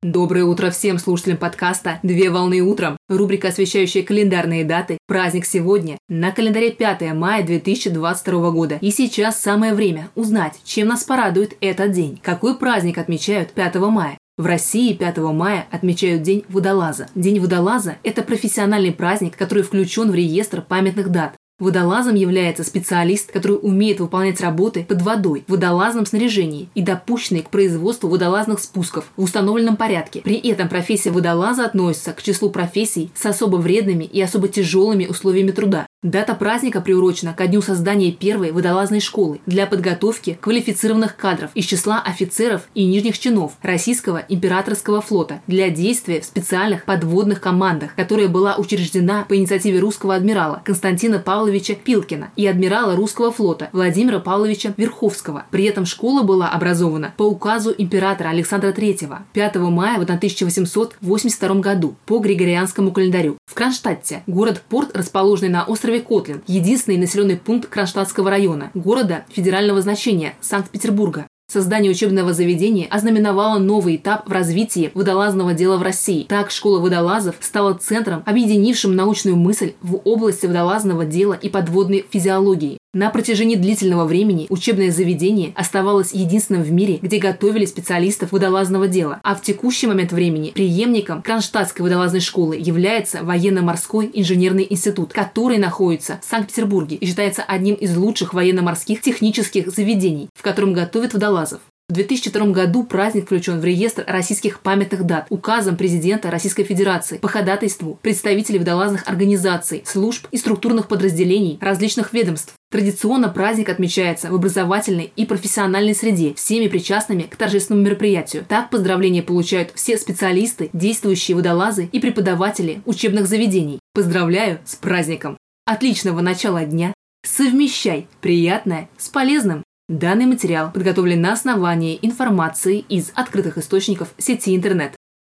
Доброе утро всем слушателям подкаста «Две волны утром». Рубрика, освещающая календарные даты. Праздник сегодня. На календаре 5 мая 2022 года. И сейчас самое время узнать, чем нас порадует этот день. Какой праздник отмечают 5 мая? В России 5 мая отмечают День водолаза. День водолаза – это профессиональный праздник, который включен в реестр памятных дат. Водолазом является специалист, который умеет выполнять работы под водой в водолазном снаряжении и допущенный к производству водолазных спусков в установленном порядке. При этом профессия водолаза относится к числу профессий с особо вредными и особо тяжелыми условиями труда. Дата праздника приурочена ко дню создания первой водолазной школы для подготовки квалифицированных кадров из числа офицеров и нижних чинов Российского императорского флота для действия в специальных подводных командах, которая была учреждена по инициативе русского адмирала Константина Павловича Пилкина и адмирала русского флота Владимира Павловича Верховского. При этом школа была образована по указу императора Александра III 5 мая в 1882 году по Григорианскому календарю. В Кронштадте, город-порт, расположенный на острове острове Котлин, единственный населенный пункт Кронштадтского района, города федерального значения Санкт-Петербурга. Создание учебного заведения ознаменовало новый этап в развитии водолазного дела в России. Так, школа водолазов стала центром, объединившим научную мысль в области водолазного дела и подводной физиологии. На протяжении длительного времени учебное заведение оставалось единственным в мире, где готовили специалистов водолазного дела, а в текущий момент времени преемником Кронштадтской водолазной школы является военно-морской инженерный институт, который находится в Санкт-Петербурге и считается одним из лучших военно-морских технических заведений, в котором готовят водолазов. В 2002 году праздник включен в реестр российских памятных дат указом президента Российской Федерации по ходатайству представителей водолазных организаций, служб и структурных подразделений различных ведомств. Традиционно праздник отмечается в образовательной и профессиональной среде всеми причастными к торжественному мероприятию. Так поздравления получают все специалисты, действующие водолазы и преподаватели учебных заведений. Поздравляю с праздником! Отличного начала дня! Совмещай приятное с полезным! Данный материал подготовлен на основании информации из открытых источников сети интернет.